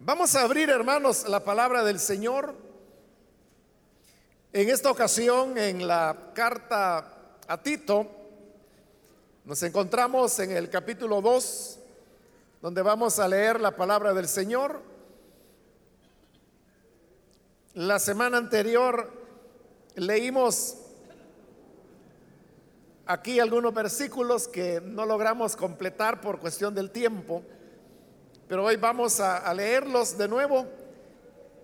Vamos a abrir, hermanos, la palabra del Señor. En esta ocasión, en la carta a Tito, nos encontramos en el capítulo 2, donde vamos a leer la palabra del Señor. La semana anterior leímos aquí algunos versículos que no logramos completar por cuestión del tiempo. Pero hoy vamos a, leerlos de nuevo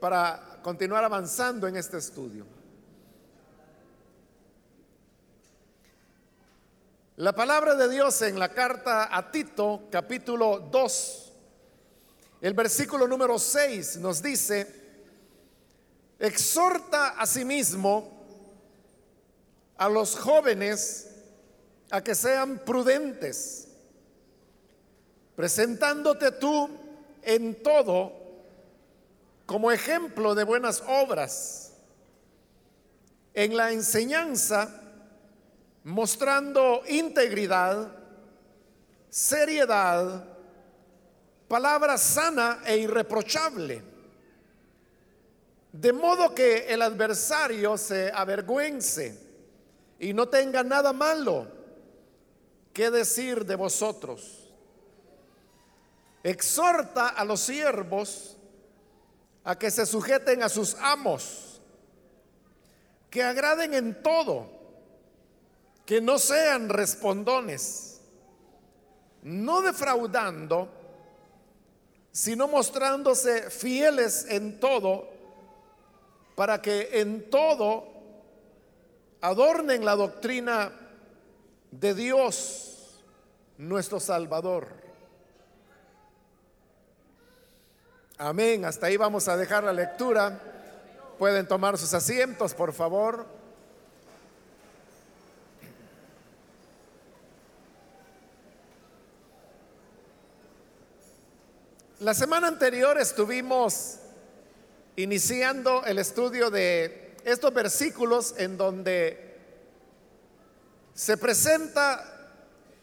para continuar avanzando en este estudio. La palabra de Dios en la carta a Tito, capítulo 2, el versículo número 6 nos dice, exhorta a sí mismo a los jóvenes a que sean prudentes presentándote tú en todo como ejemplo de buenas obras, en la enseñanza, mostrando integridad, seriedad, palabra sana e irreprochable, de modo que el adversario se avergüence y no tenga nada malo que decir de vosotros exhorta a los siervos a que se sujeten a sus amos, que agraden en todo, que no sean respondones, no defraudando, sino mostrándose fieles en todo, para que en todo adornen la doctrina de Dios, nuestro Salvador. Amén. Hasta ahí vamos a dejar la lectura. Pueden tomar sus asientos, por favor. La semana anterior estuvimos iniciando el estudio de estos versículos en donde se presenta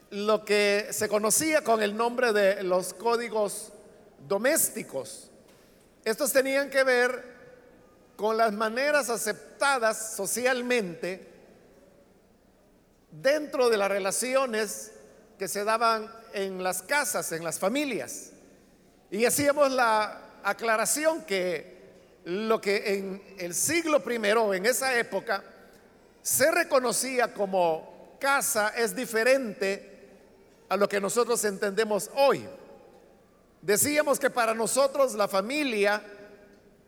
lo que se conocía con el nombre de los códigos domésticos. Estos tenían que ver con las maneras aceptadas socialmente dentro de las relaciones que se daban en las casas, en las familias. Y hacíamos la aclaración que lo que en el siglo primero, en esa época, se reconocía como casa es diferente a lo que nosotros entendemos hoy. Decíamos que para nosotros la familia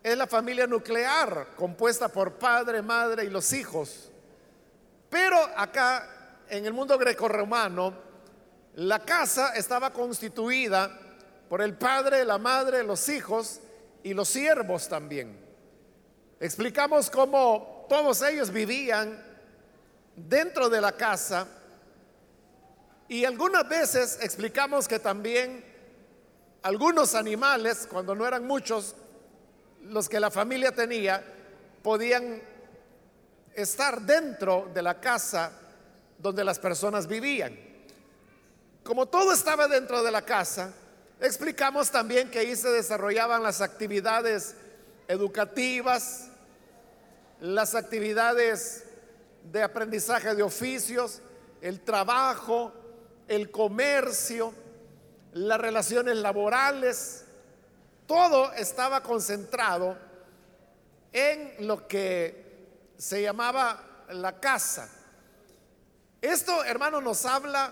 es la familia nuclear, compuesta por padre, madre y los hijos. Pero acá, en el mundo grecorromano, la casa estaba constituida por el padre, la madre, los hijos y los siervos también. Explicamos cómo todos ellos vivían dentro de la casa y algunas veces explicamos que también algunos animales, cuando no eran muchos los que la familia tenía, podían estar dentro de la casa donde las personas vivían. Como todo estaba dentro de la casa, explicamos también que ahí se desarrollaban las actividades educativas, las actividades de aprendizaje de oficios, el trabajo, el comercio, las relaciones laborales, todo estaba concentrado en lo que se llamaba la casa. Esto, hermano, nos habla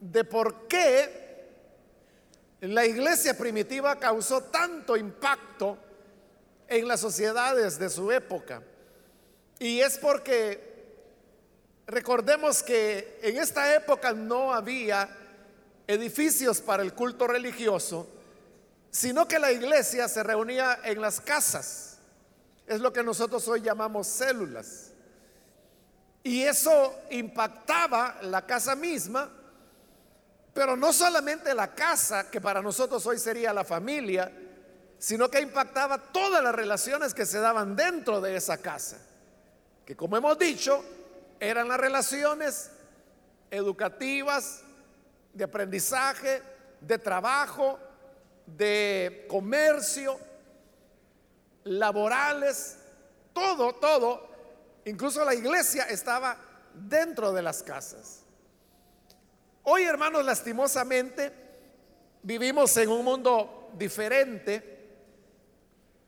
de por qué la iglesia primitiva causó tanto impacto en las sociedades de su época. Y es porque recordemos que en esta época no había edificios para el culto religioso, sino que la iglesia se reunía en las casas. Es lo que nosotros hoy llamamos células. Y eso impactaba la casa misma, pero no solamente la casa, que para nosotros hoy sería la familia, sino que impactaba todas las relaciones que se daban dentro de esa casa, que como hemos dicho, eran las relaciones educativas, de aprendizaje, de trabajo, de comercio, laborales, todo, todo, incluso la iglesia estaba dentro de las casas. Hoy, hermanos, lastimosamente, vivimos en un mundo diferente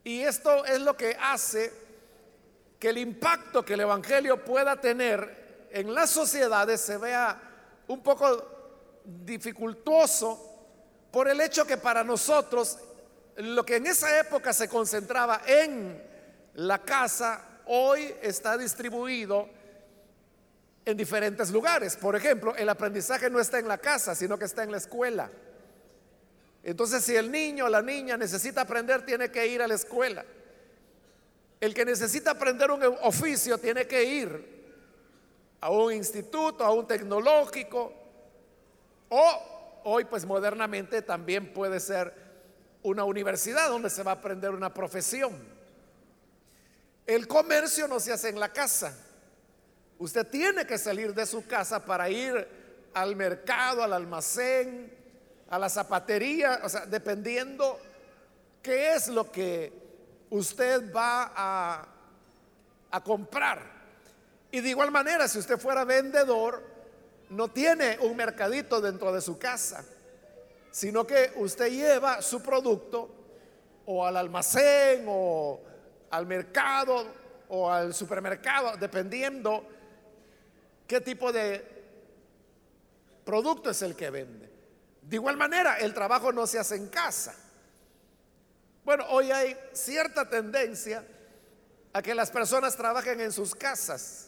y esto es lo que hace que el impacto que el Evangelio pueda tener en las sociedades se vea un poco dificultoso por el hecho que para nosotros lo que en esa época se concentraba en la casa, hoy está distribuido en diferentes lugares. Por ejemplo, el aprendizaje no está en la casa, sino que está en la escuela. Entonces, si el niño o la niña necesita aprender, tiene que ir a la escuela. El que necesita aprender un oficio tiene que ir a un instituto, a un tecnológico, o hoy pues modernamente también puede ser una universidad donde se va a aprender una profesión. El comercio no se hace en la casa. Usted tiene que salir de su casa para ir al mercado, al almacén, a la zapatería, o sea, dependiendo qué es lo que usted va a, a comprar. Y de igual manera, si usted fuera vendedor, no tiene un mercadito dentro de su casa, sino que usted lleva su producto o al almacén o al mercado o al supermercado, dependiendo qué tipo de producto es el que vende. De igual manera, el trabajo no se hace en casa. Bueno, hoy hay cierta tendencia a que las personas trabajen en sus casas.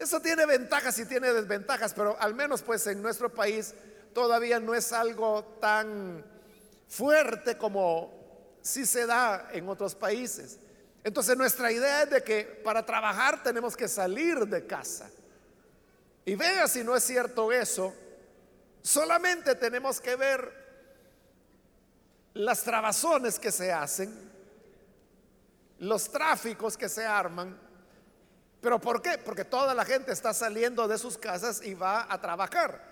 Eso tiene ventajas y tiene desventajas, pero al menos pues en nuestro país todavía no es algo tan fuerte como si se da en otros países. Entonces nuestra idea es de que para trabajar tenemos que salir de casa. Y vea si no es cierto eso, solamente tenemos que ver las trabazones que se hacen, los tráficos que se arman. ¿Pero por qué? Porque toda la gente está saliendo de sus casas y va a trabajar.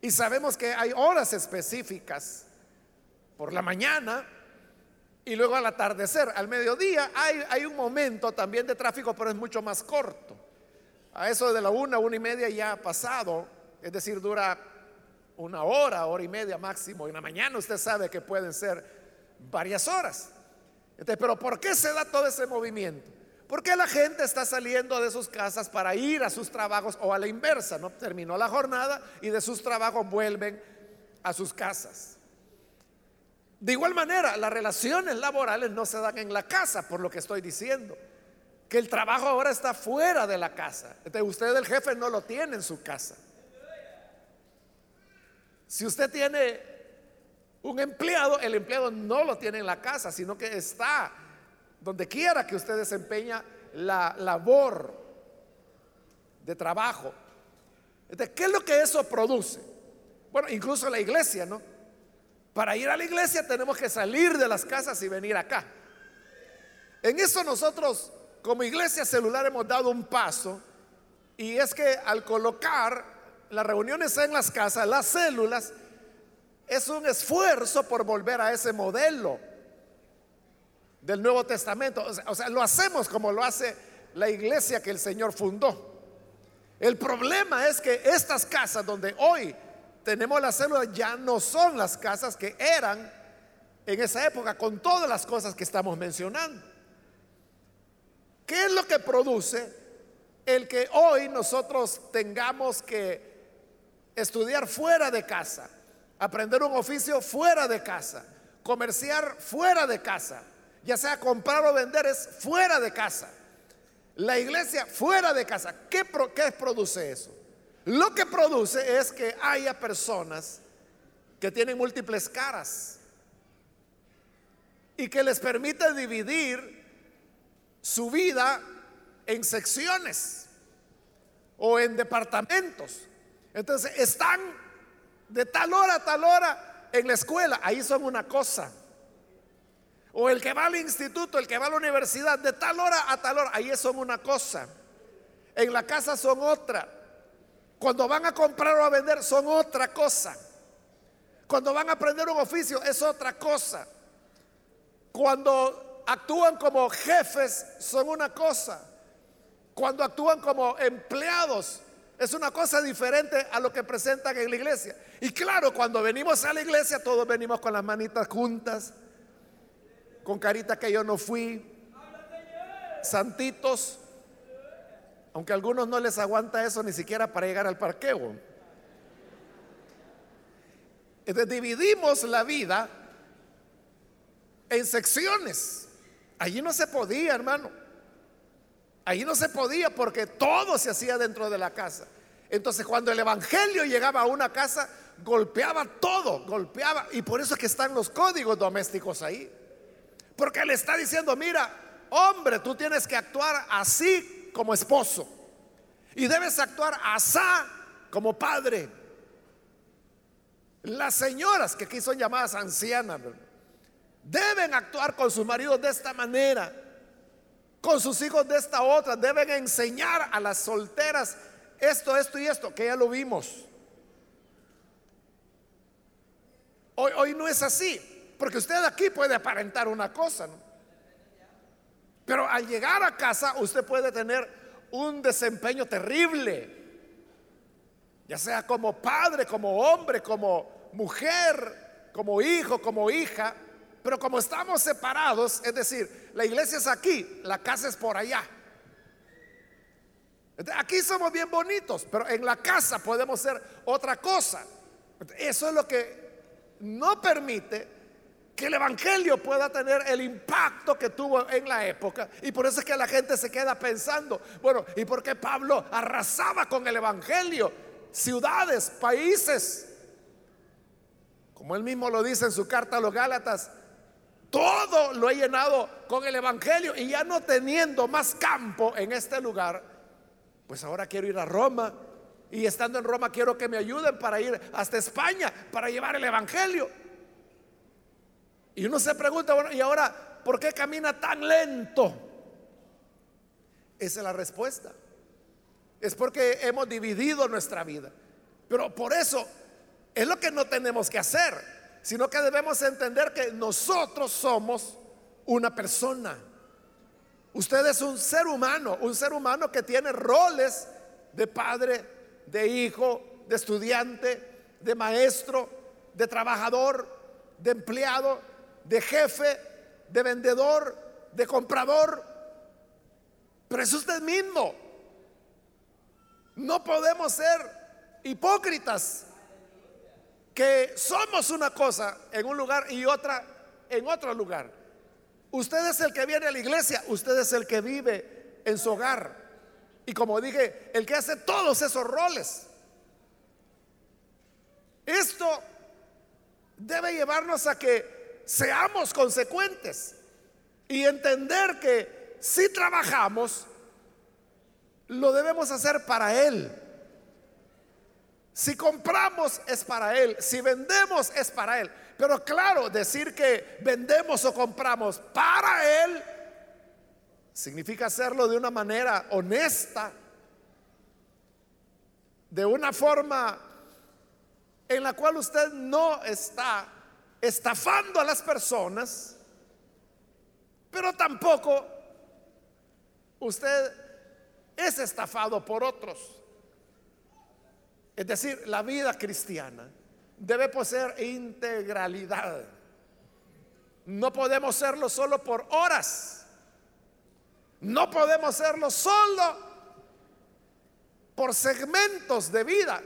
Y sabemos que hay horas específicas por la mañana y luego al atardecer, al mediodía, hay, un momento también de tráfico, pero es mucho más corto. A eso de la una, una y media ya ha pasado, es decir, dura una hora, hora y media máximo. En la mañana usted sabe que pueden ser varias horas. Pero ¿por qué se da todo ese movimiento? Porque la gente está saliendo de sus casas para ir a sus trabajos o a la inversa, ¿no? Terminó la jornada y de sus trabajos vuelven a sus casas. De igual manera, las relaciones laborales no se dan en la casa, por lo que estoy diciendo. Que el trabajo ahora está fuera de la casa. Entonces usted el jefe no lo tiene en su casa. Si usted tiene un empleado, el empleado no lo tiene en la casa, sino que está donde quiera que usted desempeña la labor de trabajo. ¿qué es lo que eso produce? Bueno, incluso la iglesia, ¿no? Para ir a la iglesia tenemos que salir de las casas y venir acá. En eso nosotros como iglesia celular hemos dado un paso y es que al colocar las reuniones en las casas, las células, es un esfuerzo por volver a ese modelo del Nuevo Testamento. O sea, lo hacemos como lo hace la iglesia que el Señor fundó. El problema es que estas casas donde hoy tenemos las células ya no son las casas que eran en esa época con todas las cosas que estamos mencionando. ¿Qué es lo que produce el que hoy nosotros tengamos que estudiar fuera de casa, aprender un oficio fuera de casa, comerciar fuera de casa, ya sea comprar o vender es fuera de casa. La iglesia fuera de casa. ¿Qué, ¿Qué, produce eso? Lo que produce es que haya personas que tienen múltiples caras y que les permite dividir su vida en secciones o en departamentos. Entonces, están de tal hora a tal hora en la escuela, ahí son una cosa. O el que va al instituto, el que va a la universidad, de tal hora a tal hora, ahí son una cosa. En la casa son otra. Cuando van a comprar o a vender son otra cosa. Cuando van a aprender un oficio es otra cosa. Cuando actúan como jefes son una cosa. Cuando actúan como empleados es una cosa diferente a lo que presentan en la iglesia. Y claro, cuando venimos a la iglesia todos venimos con las manitas juntas, con carita que yo no fui, santitos, aunque a algunos no les aguanta eso ni siquiera para llegar al parqueo. Entonces dividimos la vida en secciones. Allí no se podía, hermano. Allí no se podía porque todo se hacía dentro de la casa. Entonces cuando el Evangelio llegaba a una casa, golpeaba todo, golpeaba. Y por eso es que están los códigos domésticos ahí. Porque le está diciendo, mira, hombre, tú tienes que actuar así como esposo. Y debes actuar asá como padre. Las señoras que aquí son llamadas ancianas deben actuar con sus maridos de esta manera, con sus hijos de esta otra. Deben enseñar a las solteras esto, esto y esto, que ya lo vimos. Hoy, hoy no es así, porque usted aquí puede aparentar una cosa, pero al llegar a casa usted puede tener un desempeño terrible, ya sea como padre, como hombre, como mujer, como hijo, como hija, pero como estamos separados, es decir, la iglesia es aquí, la casa es por allá. Aquí somos bien bonitos, pero en la casa podemos ser otra cosa. Eso es lo que no permite que el Evangelio pueda tener el impacto que tuvo en la época. Y por eso es que la gente se queda pensando, bueno, ¿y por qué Pablo arrasaba con el Evangelio? Ciudades, países. Como él mismo lo dice en su carta a los Gálatas, todo lo he llenado con el Evangelio y ya no teniendo más campo en este lugar, pues ahora quiero ir a Roma y estando en Roma quiero que me ayuden para ir hasta España, para llevar el Evangelio. Y uno se pregunta, bueno, ¿y ahora por qué camina tan lento? Esa es la respuesta. Es porque hemos dividido nuestra vida. Pero por eso es lo que no tenemos que hacer, sino que debemos entender que nosotros somos una persona. Usted es un ser humano, un ser humano que tiene roles de padre, de hijo, de estudiante, de maestro, de trabajador, de empleado, de jefe, de vendedor, de comprador. Pero es usted mismo. No podemos ser hipócritas que somos una cosa en un lugar y otra en otro lugar. Usted es el que viene a la iglesia, usted es el que vive en su hogar. Y como dije, el que hace todos esos roles. Esto debe llevarnos a que seamos consecuentes y entender que si trabajamos, lo debemos hacer para Él. Si compramos es para Él, si vendemos es para Él. Pero claro, decir que vendemos o compramos para Él significa hacerlo de una manera honesta, de una forma en la cual usted no está estafando a las personas, pero tampoco usted es estafado por otros. Es decir, la vida cristiana debe poseer integralidad. No podemos serlo solo por horas. No podemos serlo solo por segmentos de vida.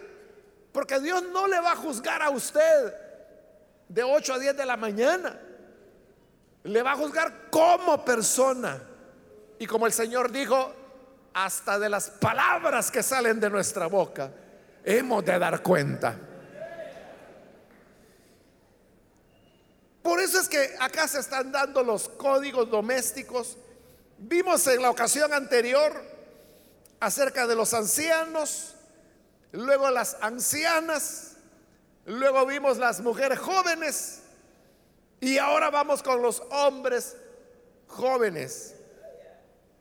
Porque Dios no le va a juzgar a usted de 8 a 10 de la mañana. Le va a juzgar como persona. Y como el Señor dijo, hasta de las palabras que salen de nuestra boca, hemos de dar cuenta. Por eso es que acá se están dando los códigos domésticos. Vimos en la ocasión anterior acerca de los ancianos, luego las ancianas, Luego vimos las mujeres jóvenes y ahora vamos con los hombres jóvenes.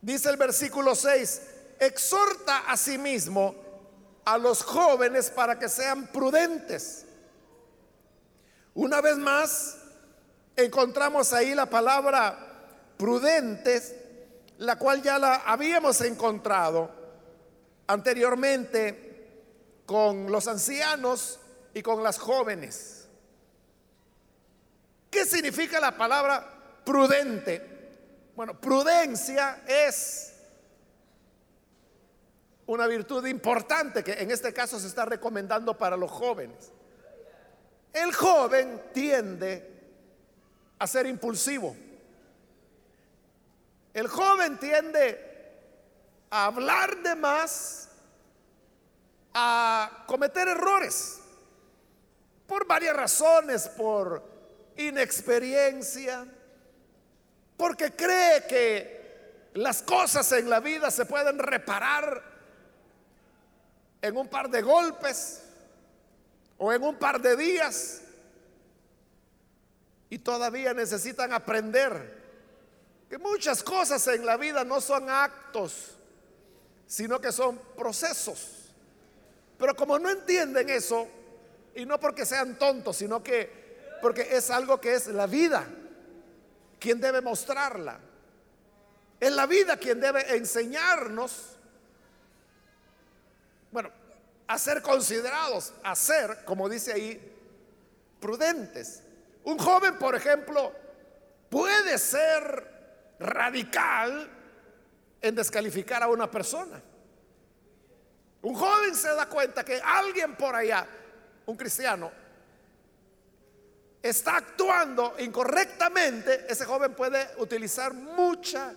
Dice el versículo 6, exhorta a sí mismo a los jóvenes para que sean prudentes, Una vez más, encontramos ahí la palabra prudentes, la cual ya la habíamos encontrado anteriormente con los ancianos y con las jóvenes. ¿Qué significa la palabra prudente? Bueno, prudencia es una virtud importante que en este caso se está recomendando para los jóvenes. El joven tiende a ser impulsivo. El joven tiende a hablar de más, a cometer errores, por varias razones, por inexperiencia, porque cree que las cosas en la vida se pueden reparar en un par de golpes o en un par de días y todavía necesitan aprender que muchas cosas en la vida no son actos, sino que son procesos. Pero como no entienden eso, y no porque sean tontos, sino que porque es algo que es la vida, quien debe mostrarla. Es la vida quien debe enseñarnos bueno, a ser considerados, a ser, como dice ahí, prudentes. Un joven, por ejemplo, puede ser radical en descalificar a una persona. Un joven se da cuenta que alguien por allá, un cristiano, está actuando incorrectamente, ese joven puede utilizar mucha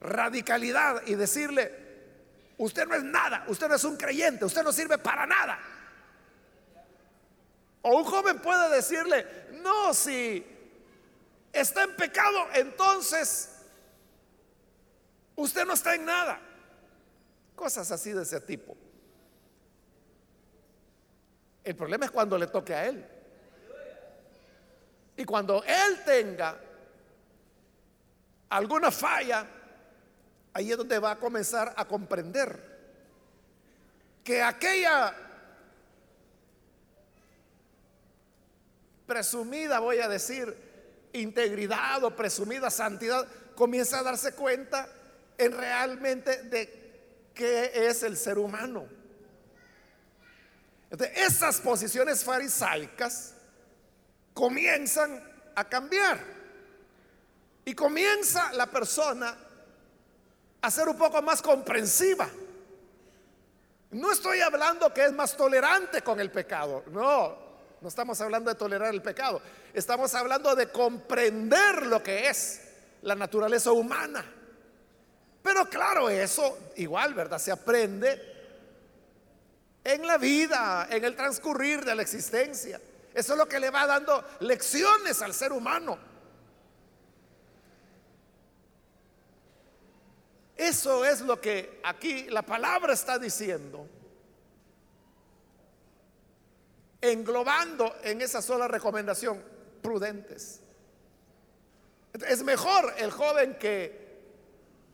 radicalidad y decirle, Usted no es nada, usted no es un creyente, usted no sirve para nada. O un joven puede decirle, no, si está en pecado, entonces usted no está en nada. Cosas así de ese tipo. El problema es cuando le toque a él. Y cuando él tenga alguna falla, ahí es donde va a comenzar a comprender que aquella presumida, voy a decir, integridad o presumida santidad, comienza a darse cuenta en realmente de qué es el ser humano. Entonces, esas posiciones farisaicas comienzan a cambiar y comienza la persona a ser un poco más comprensiva. No estoy hablando que es más tolerante con el pecado, no, no estamos hablando de tolerar el pecado, estamos hablando de comprender lo que es la naturaleza humana. Pero claro, eso igual, ¿verdad? Se aprende en la vida, en el transcurrir de la existencia. Eso es lo que le va dando lecciones al ser humano. Eso es lo que aquí la palabra está diciendo. Englobando en esa sola recomendación, prudentes. Es mejor el joven que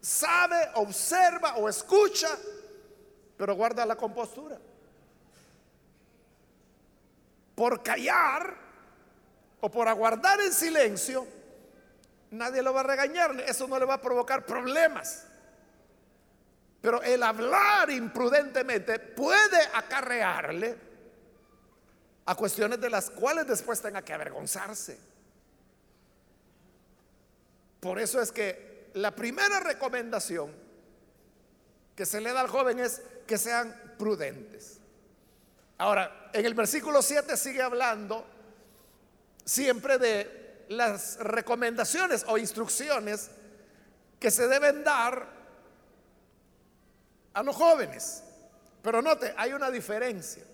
sabe, observa o escucha, pero guarda la compostura. Por callar o por aguardar en silencio, nadie lo va a regañar, eso no le va a provocar problemas. Pero el hablar imprudentemente puede acarrearle a cuestiones de las cuales después tenga que avergonzarse. Por eso es que la primera recomendación que se le da al joven es que sean prudentes. Ahora, en el versículo 7 sigue hablando siempre de las recomendaciones o instrucciones que se deben dar a los jóvenes. Pero note, hay una diferencia.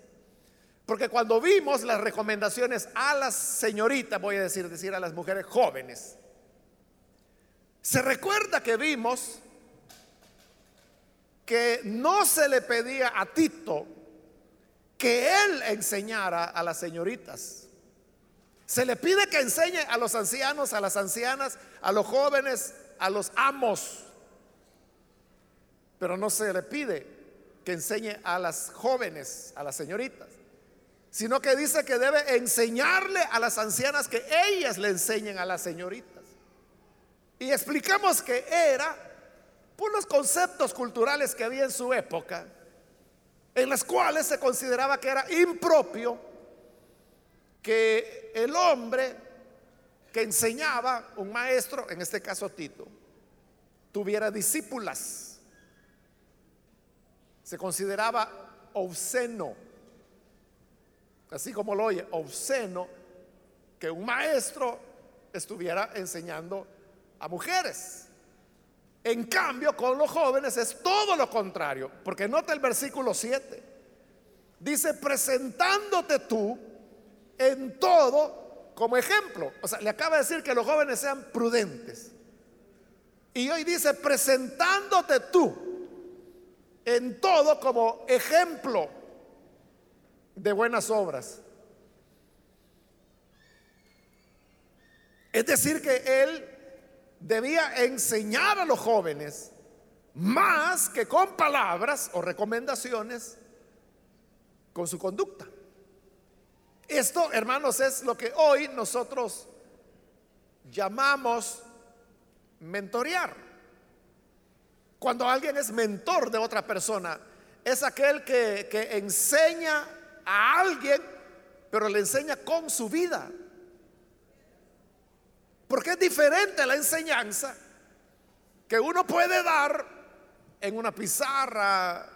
Porque cuando vimos las recomendaciones a las señoritas, voy a decir, decir a las mujeres jóvenes, se recuerda que vimos que no se le pedía a Tito que él enseñara a las señoritas. Se le pide que enseñe a los ancianos, a las ancianas, a los jóvenes, a los amos pero no se le pide que enseñe a las jóvenes, a las señoritas. sino que dice que debe enseñarle a las ancianas que ellas le enseñen a las señoritas. Y explicamos que era por los conceptos culturales que había en su época, en las cuales se consideraba que era impropio que el hombre que enseñaba, un maestro, en este caso Tito, tuviera discípulas. Se consideraba obsceno, así como lo oye, obsceno, que un maestro estuviera enseñando a mujeres. En cambio, con los jóvenes es todo lo contrario, porque nota el versículo 7. Dice, presentándote tú en todo como ejemplo. O sea, le acaba de decir que los jóvenes sean prudentes. Y hoy dice, presentándote tú en todo como ejemplo de buenas obras. Es decir, que él debía enseñar a los jóvenes más que con palabras o recomendaciones, con su conducta. Esto, hermanos, es lo que hoy nosotros llamamos mentorear. Cuando alguien es mentor de otra persona, es aquel que, que enseña a alguien, pero le enseña con su vida. Porque es diferente la enseñanza que uno puede dar en una pizarra,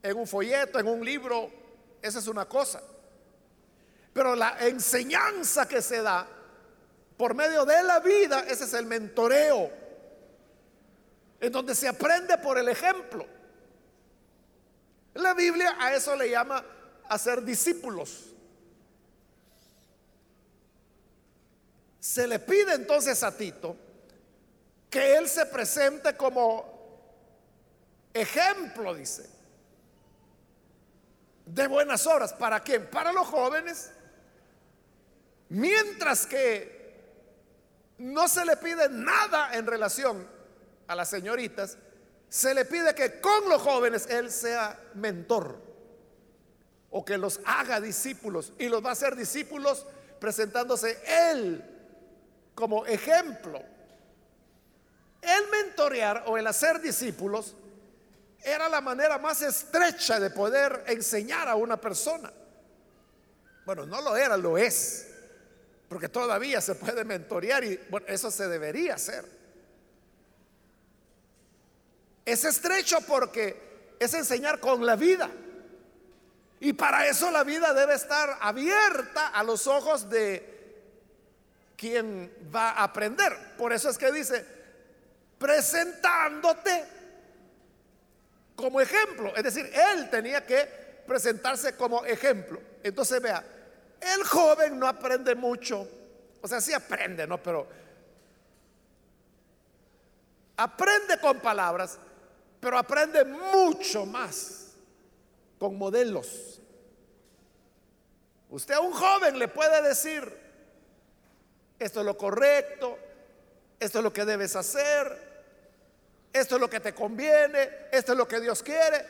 en un folleto, en un libro. Esa es una cosa. Pero la enseñanza que se da por medio de la vida, ese es el mentoreo, en donde se aprende por el ejemplo. La Biblia a eso le llama hacer discípulos. Se le pide entonces a Tito que él se presente como ejemplo, dice, de buenas obras. ¿Para quién? Para los jóvenes Mientras que no se le pide nada en relación a las señoritas, se le pide que con los jóvenes él sea mentor o que los haga discípulos y los va a hacer discípulos presentándose él como ejemplo. El mentorear o el hacer discípulos era la manera más estrecha de poder enseñar a una persona. Bueno, no lo era, lo es. Porque todavía se puede mentorear y bueno, eso se debería hacer. Es estrecho porque es enseñar con la vida. Y para eso la vida debe estar abierta a los ojos de quien va a aprender. Por eso es que dice, presentándote como ejemplo. Es decir, él tenía que presentarse como ejemplo. Entonces vea, el joven no aprende mucho. O sea, sí aprende, ¿no? Pero aprende con palabras, pero aprende mucho más con modelos. Usted a un joven le puede decir, esto es lo correcto, esto es lo que debes hacer, esto es lo que te conviene, esto es lo que Dios quiere.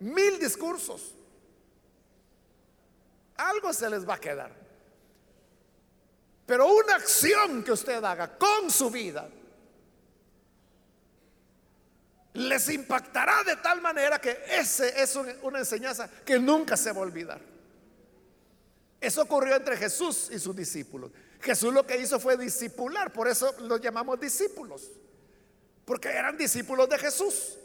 Mil discursos algo se les va a quedar. Pero una acción que usted haga con su vida les impactará de tal manera que ese es una enseñanza que nunca se va a olvidar. Eso ocurrió entre Jesús y sus discípulos. Jesús lo que hizo fue discipular, por eso los llamamos discípulos, porque eran discípulos de Jesús.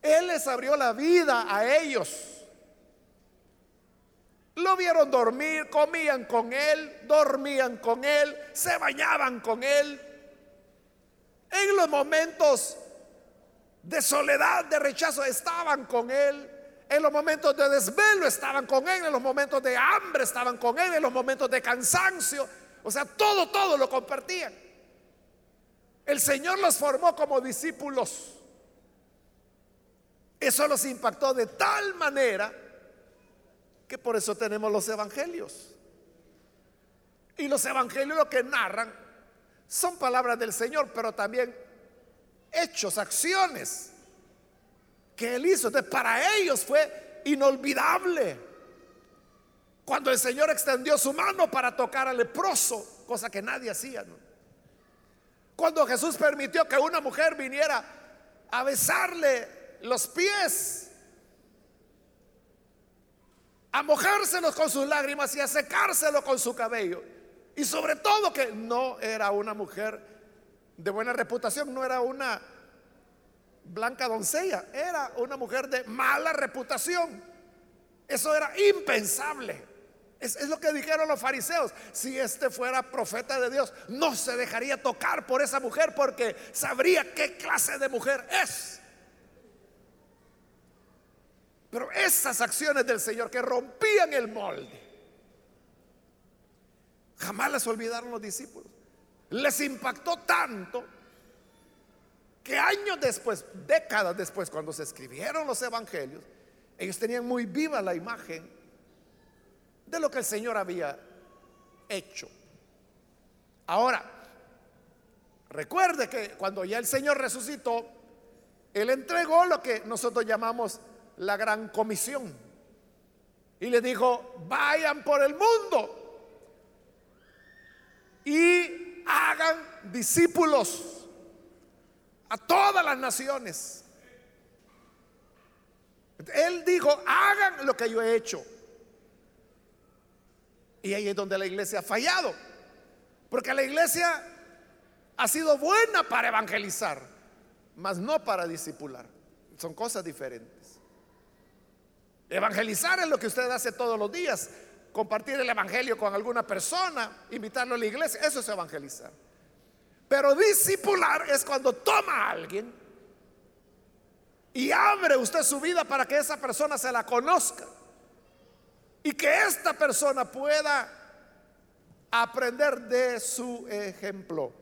Él les abrió la vida a ellos. Lo vieron dormir, comían con él, dormían con él, se bañaban con él. En los momentos de soledad, de rechazo, estaban con él. En los momentos de desvelo estaban con él. En los momentos de hambre estaban con él. En los momentos de cansancio. O sea, todo, todo lo compartían. El Señor los formó como discípulos. Eso los impactó de tal manera que por eso tenemos los evangelios. Y los evangelios lo que narran son palabras del Señor, pero también hechos, acciones que Él hizo. Entonces, para ellos fue inolvidable Cuando el Señor extendió su mano para tocar al leproso, cosa que nadie hacía. Cuando Jesús permitió que una mujer viniera a besarle los pies, a mojárselos con sus lágrimas y a secárselo con su cabello. Y sobre todo que no era una mujer de buena reputación, no era una blanca doncella, era una mujer de mala reputación. Eso era impensable. Es, lo que dijeron los fariseos. Si este fuera profeta de Dios, no se dejaría tocar por esa mujer porque sabría qué clase de mujer es. Pero esas acciones del Señor que rompían el molde, jamás las olvidaron los discípulos. Les impactó tanto que años después, décadas después, cuando se escribieron los evangelios, ellos tenían muy viva la imagen de lo que el Señor había hecho. Ahora, recuerde que cuando ya el Señor resucitó, Él entregó lo que nosotros llamamos la gran comisión. Y le dijo, vayan por el mundo y hagan discípulos a todas las naciones. Él dijo, hagan lo que yo he hecho. Y ahí es donde la iglesia ha fallado. Porque la iglesia ha sido buena para evangelizar, mas no para discipular. Son cosas diferentes. Evangelizar es lo que usted hace todos los días. Compartir el evangelio con alguna persona, invitarlo a la iglesia, eso es evangelizar. Pero discipular es cuando toma a alguien y abre usted su vida para que esa persona se la conozca y que esta persona pueda aprender de su ejemplo.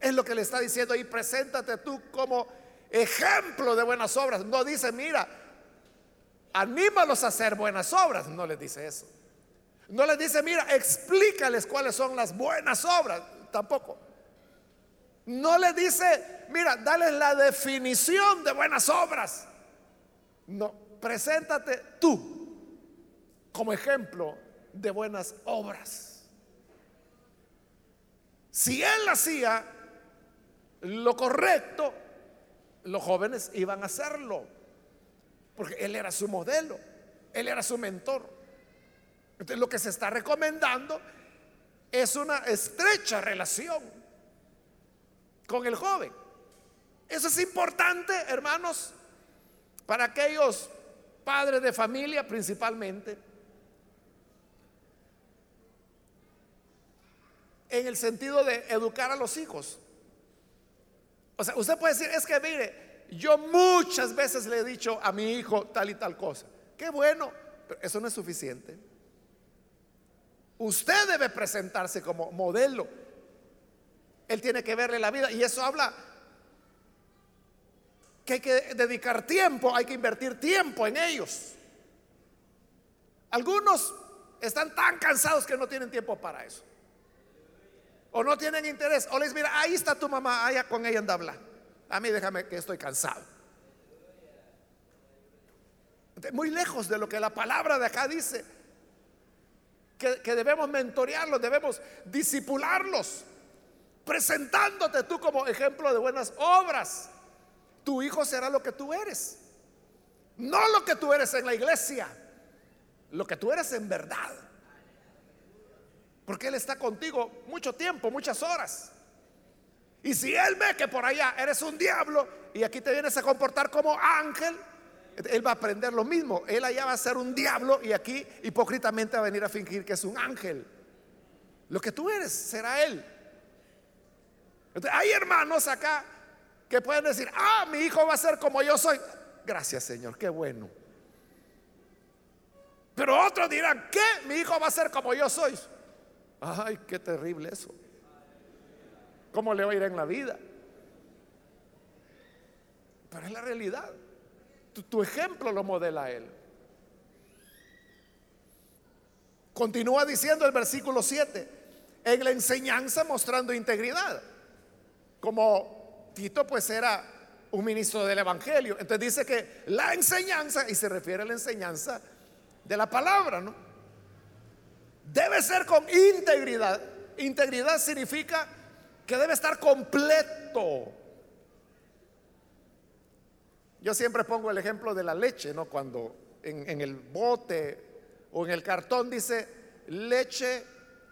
Es lo que le está diciendo ahí, preséntate tú como ejemplo de buenas obras. No dice, mira, anímalos a hacer buenas obras. No les dice eso. No les dice, mira, explícales cuáles son las buenas obras. Tampoco. No le dice, mira, dale la definición de buenas obras. No, preséntate tú como ejemplo de buenas obras. Si él hacía lo correcto, los jóvenes iban a hacerlo, porque él era su modelo, él era su mentor. Entonces lo que se está recomendando es una estrecha relación con el joven. Eso es importante, hermanos, para aquellos padres de familia principalmente. En el sentido de educar a los hijos. O sea, usted puede decir, es que mire, yo muchas veces le he dicho a mi hijo tal y tal cosa. Qué bueno, pero eso no es suficiente. Usted debe presentarse como modelo él tiene que verle la vida. Y eso habla que hay que dedicar tiempo, hay que invertir tiempo en ellos. Algunos están tan cansados que no tienen tiempo para eso. O no tienen interés. O les mira, ahí está tu mamá, allá con ella anda a hablar. A mí déjame que estoy cansado. Muy lejos de lo que la palabra de acá dice. Que, que debemos mentorearlos, debemos disipularlos presentándote tú como ejemplo de buenas obras. Tu hijo será lo que tú eres. No lo que tú eres en la iglesia, lo que tú eres en verdad. Porque Él está contigo mucho tiempo, muchas horas. Y si Él ve que por allá eres un diablo y aquí te vienes a comportar como ángel, Él va a aprender lo mismo. Él allá va a ser un diablo y aquí hipócritamente va a venir a fingir que es un ángel. Lo que tú eres será Él hay hermanos acá que pueden decir, ah, mi hijo va a ser como yo soy. Gracias Señor, qué bueno. Pero otros dirán, ¿qué? Mi hijo va a ser como yo soy. Ay, qué terrible eso. ¿Cómo le va a ir en la vida? Pero es la realidad. Tu, tu ejemplo lo modela él. Continúa diciendo el versículo 7, en la enseñanza mostrando integridad como Tito pues era un ministro del Evangelio. Entonces dice que la enseñanza, y se refiere a la enseñanza de la palabra, ¿no? Debe ser con integridad. Integridad significa que debe estar completo. Yo siempre pongo el ejemplo de la leche, ¿no? Cuando en, el bote o en el cartón dice leche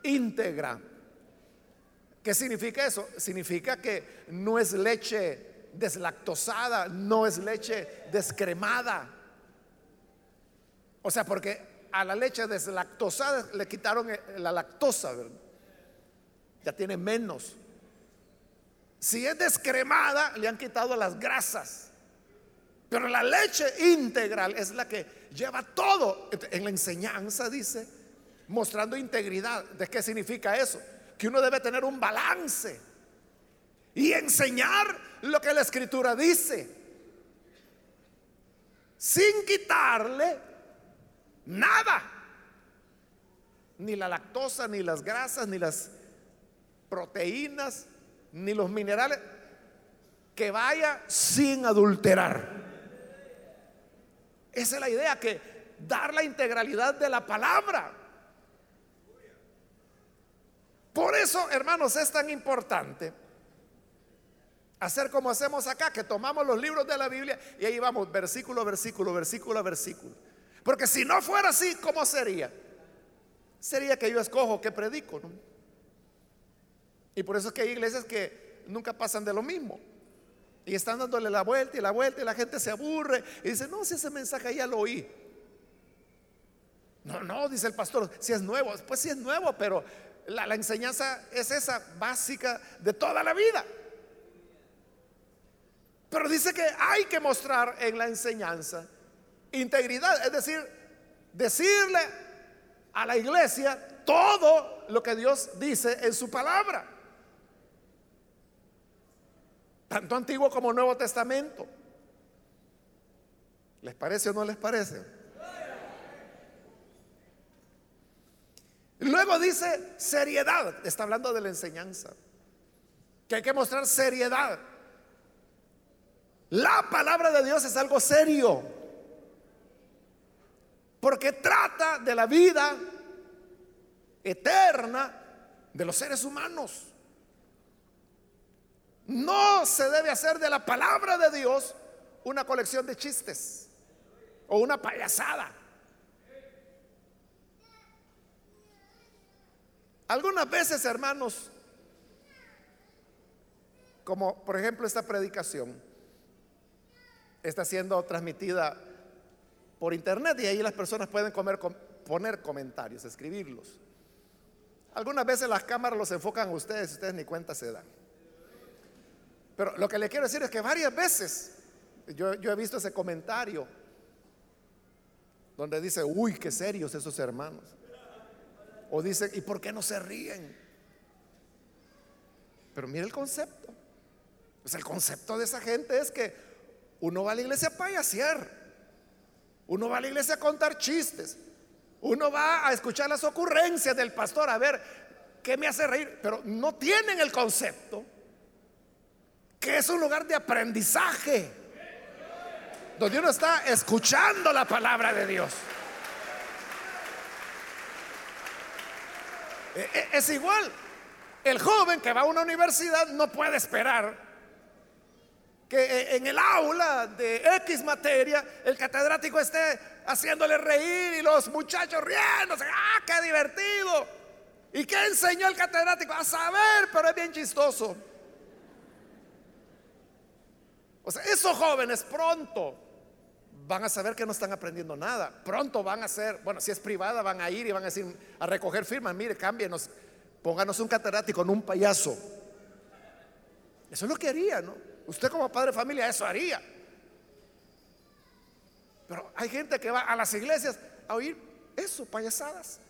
íntegra. ¿Qué significa eso? Significa que no es leche deslactosada, no es leche descremada. O sea, porque a la leche deslactosada le quitaron eh, la lactosa, ya tiene menos. Si es descremada, le han quitado las grasas. Pero la leche integral es la que lleva todo. En la enseñanza dice, mostrando integridad. ¿De qué significa eso? Que uno debe tener un balance y enseñar lo que la escritura dice, sin quitarle nada. Ni la lactosa, ni las grasas, ni las proteínas, ni los minerales. Que vaya sin adulterar. Esa es la idea, que dar la integralidad de la palabra. Por eso, hermanos, es tan importante hacer como hacemos acá, que tomamos los libros de la Biblia y ahí vamos, versículo, versículo, versículo, versículo. Porque si no fuera así, ¿cómo sería? Sería que yo escojo que predico. Y por eso es que hay iglesias que nunca pasan de lo mismo. Y están dándole la vuelta y la vuelta y la gente se aburre y dice, no, si ese mensaje ya lo oí. No, no, dice el pastor, si es nuevo, pues si es nuevo, pero la, enseñanza es esa básica de toda la vida. Pero dice que hay que mostrar en la enseñanza integridad, es decir, decirle a la iglesia todo lo que Dios dice en su palabra. Tanto Antiguo como Nuevo Testamento. ¿Les parece o no les parece? Luego dice seriedad, está hablando de la enseñanza, que hay que mostrar seriedad. La palabra de Dios es algo serio. Porque trata de la vida eterna de los seres humanos. No se debe hacer de la palabra de Dios una colección de chistes o una payasada. Algunas veces, hermanos, como por ejemplo esta predicación, está siendo transmitida por internet y ahí las personas pueden poner comentarios, escribirlos. Algunas veces las cámaras los enfocan a ustedes y ustedes ni cuenta se dan. Pero lo que le quiero decir es que varias veces yo, yo he visto ese comentario donde dice, uy, qué serios esos hermanos. O dice, ¿y por qué no se ríen? Pero mire el concepto. Pues el concepto de esa gente es que uno va a la iglesia a payasear. Uno va a la iglesia a contar chistes. Uno va a escuchar las ocurrencias del pastor a ver qué me hace reír. Pero no tienen el concepto que es un lugar de aprendizaje. Donde uno está escuchando la palabra de Dios. E, e, es igual. El joven que va a una universidad no puede esperar que eh, en el aula de X materia el catedrático esté haciéndole reír y los muchachos riéndose. ¡Ah, qué divertido! ¿Y qué enseñó el catedrático? A saber, pero es bien chistoso. O sea, esos jóvenes pronto van a saber que no están aprendiendo nada. Pronto van a ser, bueno, si es privada, van a ir y van a decir, a recoger firmas. Mire, cámbienos, pónganos un catedrático, en un payaso. Eso es lo que haría, ¿no? Usted como padre de familia eso haría. Pero hay gente que va a las iglesias a oír eso, payasadas.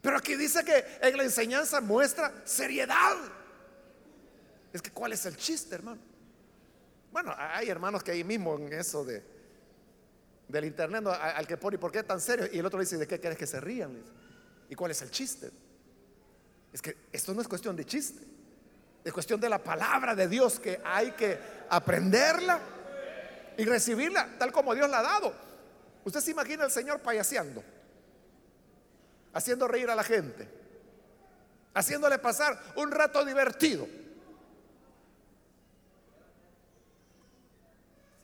Pero aquí dice que en la enseñanza muestra seriedad. Es que ¿cuál es el chiste, hermano? Bueno, hay hermanos que ahí mismo en eso de del internet al que pone, ¿por qué tan serio? Y el otro dice, ¿de qué quieres que se rían? ¿Y cuál es el chiste? Es que esto no es cuestión de chiste. Es cuestión de la palabra de Dios que hay que aprenderla y recibirla tal como Dios la ha dado. Usted se imagina al Señor payaseando. haciendo reír a la gente, haciéndole pasar un rato divertido.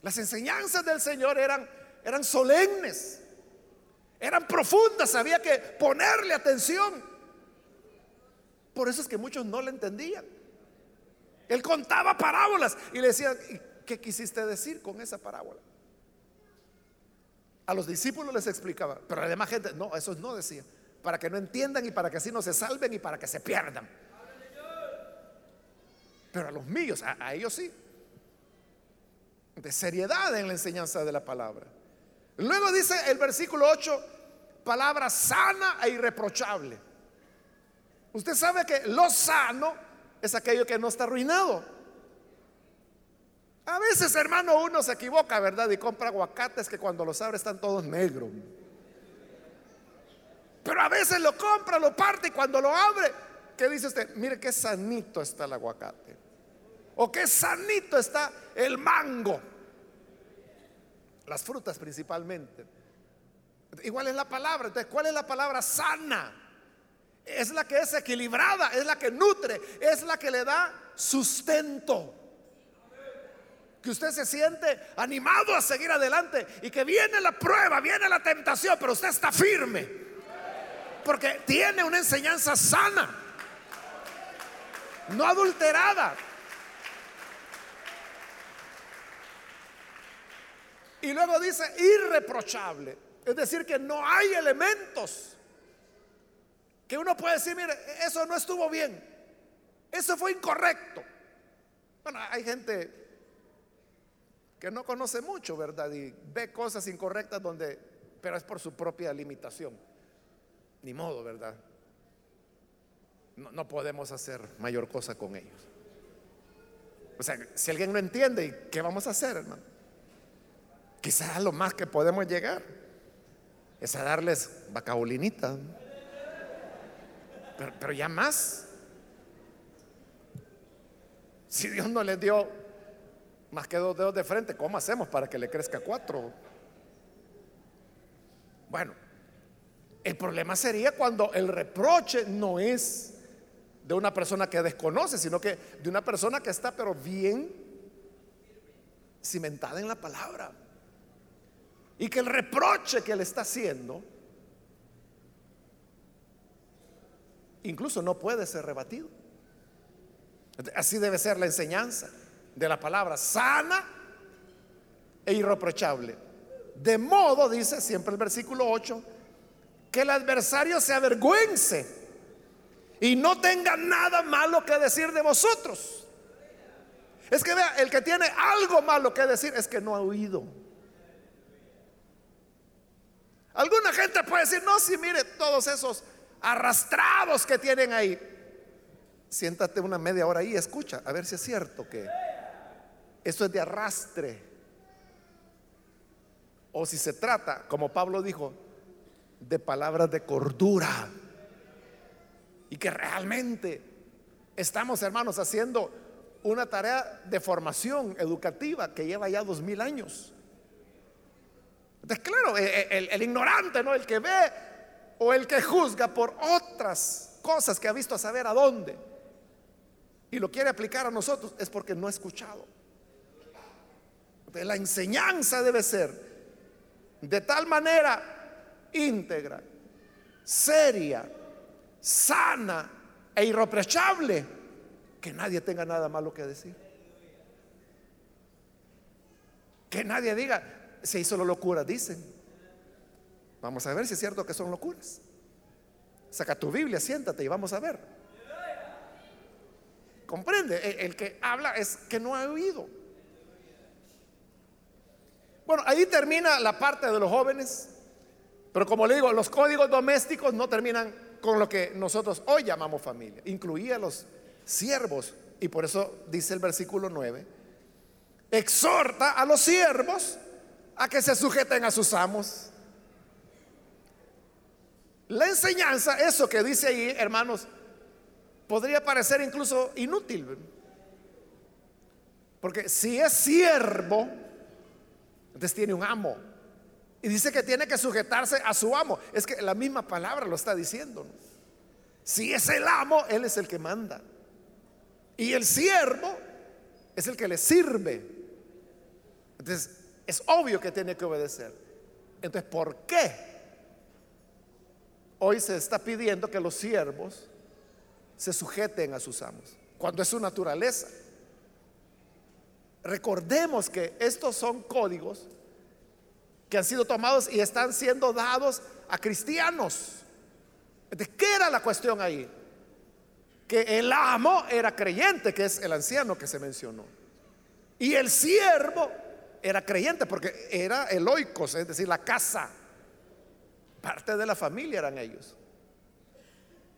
Las enseñanzas del Señor eran, eran solemnes, eran profundas, había que ponerle atención. Por eso es que muchos no le entendían. Él contaba parábolas y le decían, ¿qué quisiste decir con esa parábola? A los discípulos les explicaba, pero a la demás gente, no, eso no decía, para que no entiendan y para que así no se salven y para que se pierdan. Pero a los míos, a ellos sí de seriedad en la enseñanza de la palabra. Luego dice el versículo 8, palabra sana e irreprochable. Usted sabe que lo sano es aquello que no está arruinado. A veces, hermano, uno se equivoca, ¿verdad? Y compra aguacates que cuando los abre están todos negros. Pero a veces lo compra, lo parte y cuando lo abre, ¿qué dice usted? Mire qué sanito está el aguacate. O qué sanito está el mango. Las frutas principalmente. Igual es la palabra. Entonces, ¿cuál es la palabra sana? Es la que es equilibrada, es la que nutre, es la que le da sustento. Que usted se siente animado a seguir adelante y que viene la prueba, viene la tentación, pero usted está firme. Porque tiene una enseñanza sana, no adulterada. Y luego dice irreprochable. Es decir, que no hay elementos que uno puede decir, mire, eso no estuvo bien. Eso fue incorrecto. Bueno, hay gente que no conoce mucho, ¿verdad? Y ve cosas incorrectas donde, pero es por su propia limitación. Ni modo, ¿verdad? No, no podemos hacer mayor cosa con ellos. O sea, si alguien no entiende, ¿qué vamos a hacer, hermano? Quizás lo más que podemos llegar es a darles bacaolinita. Pero, pero ya más. Si Dios no les dio más que dos dedos de frente, ¿cómo hacemos para que le crezca cuatro? Bueno, el problema sería cuando el reproche no es de una persona que desconoce, sino que de una persona que está pero bien cimentada en la palabra. Y que el reproche que le está haciendo incluso no puede ser rebatido. Así debe ser la enseñanza de la palabra sana e irreprochable. De modo, dice siempre el versículo 8, que el adversario se avergüence y no tenga nada malo que decir de vosotros. Es que vea, el que tiene algo malo que decir es que no ha oído. Alguna gente puede decir, no, si mire todos esos arrastrados que tienen ahí. Siéntate una media hora ahí escucha, a ver si es cierto que esto es de arrastre. O si se trata, como Pablo dijo, de palabras de cordura. Y que realmente estamos, hermanos, haciendo una tarea de formación educativa que lleva ya dos mil años. Claro, eh, eh, el, ignorante, ¿no? El que ve o el que juzga por otras cosas que ha visto a saber a dónde y lo quiere aplicar a nosotros es porque no ha escuchado. la enseñanza debe ser de tal manera íntegra, seria, sana e irreprochable que nadie tenga nada malo que decir. Que nadie diga, se hizo la locura, dicen. Vamos a ver si es cierto que son locuras. Saca tu Biblia, siéntate y vamos a ver. Comprende, el, que habla es que no ha oído. Bueno, ahí termina la parte de los jóvenes, pero como le digo, los códigos domésticos no terminan con lo que nosotros hoy llamamos familia. Incluía los siervos, y por eso dice el versículo 9, exhorta a los siervos a que se sujeten a sus amos. La enseñanza, eso que dice ahí, hermanos, podría parecer incluso inútil. Porque si es siervo, entonces tiene un amo. Y dice que tiene que sujetarse a su amo. Es que la misma palabra lo está diciendo. Si es el amo, él es el que manda. Y el siervo es el que le sirve. Entonces, es obvio que tiene que obedecer. Entonces, ¿por qué hoy se está pidiendo que los siervos se sujeten a sus amos? Cuando es su naturaleza. Recordemos que estos son códigos que han sido tomados y están siendo dados a cristianos. ¿De qué era la cuestión ahí? Que el amo era creyente, que es el anciano que se mencionó. Y el siervo era creyente porque era el oikos, es decir, la casa. Parte de la familia eran ellos.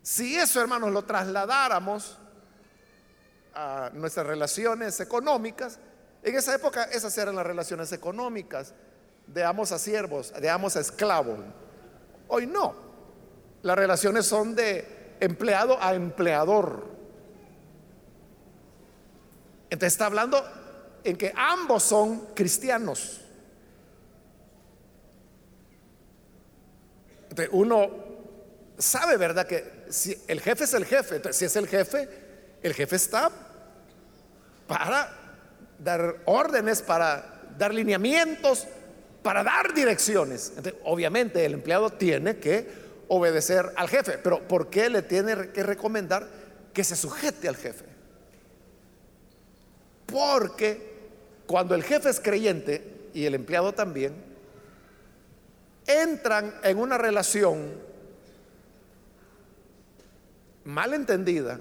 Si eso, hermanos, lo trasladáramos a nuestras relaciones económicas, en esa época esas eran las relaciones económicas de amos a siervos, de amos a esclavos. Hoy no. Las relaciones son de empleado a empleador. Entonces está hablando en que ambos son cristianos. Uno sabe, ¿verdad? Que si el jefe es el jefe, entonces si es el jefe, el jefe está para dar órdenes, para dar lineamientos, para dar direcciones. obviamente el empleado tiene que obedecer al jefe, pero ¿por qué le tiene que recomendar que se sujete al jefe? Porque cuando el jefe es creyente y el empleado también, entran en una relación mal entendida